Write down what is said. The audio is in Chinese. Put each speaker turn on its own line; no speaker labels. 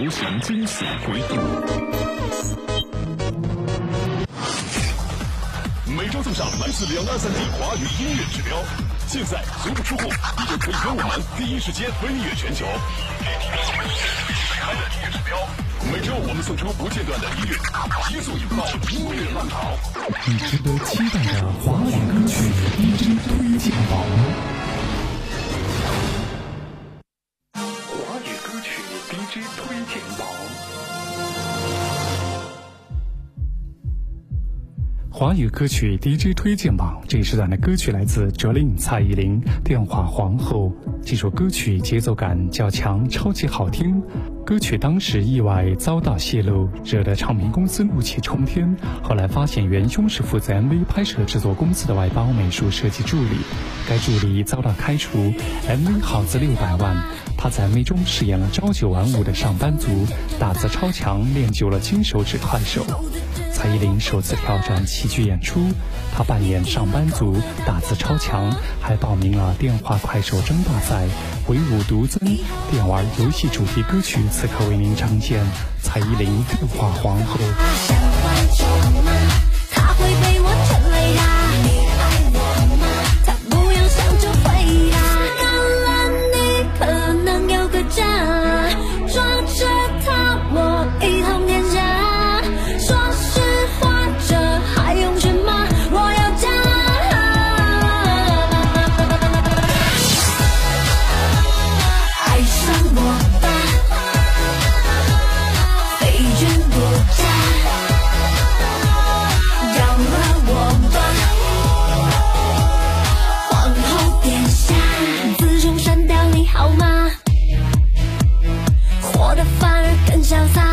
流行惊喜回顾。每周送上来自两岸三地华语音乐指标，现在足不出户，你就可以跟我们第一时间飞跃全球。音乐指标，每周我们送出不间断的音乐，急速引爆音乐浪潮。
你值得期待的华语歌曲 DJ 推荐榜。
曲 DJ 推荐榜。
华语歌曲 DJ 推荐榜，这一时段的歌曲来自哲令蔡依林《电话皇后》。这首歌曲节奏感较强，超级好听。歌曲当时意外遭到泄露，惹得唱片公司怒气冲天。后来发现元凶是负责 MV 拍摄制作公司的外包美术设计助理，该助理遭到开除，MV 耗资六百万。他在 MV 中饰演了朝九晚五的上班族，打字超强，练就了金手指快手。蔡依林首次挑战喜剧演出，她扮演上班族，打字超强，还报名了电话快手争霸赛，唯舞独尊，电玩游戏主题歌曲。此刻为您呈现蔡依林《电话皇后》。潇洒。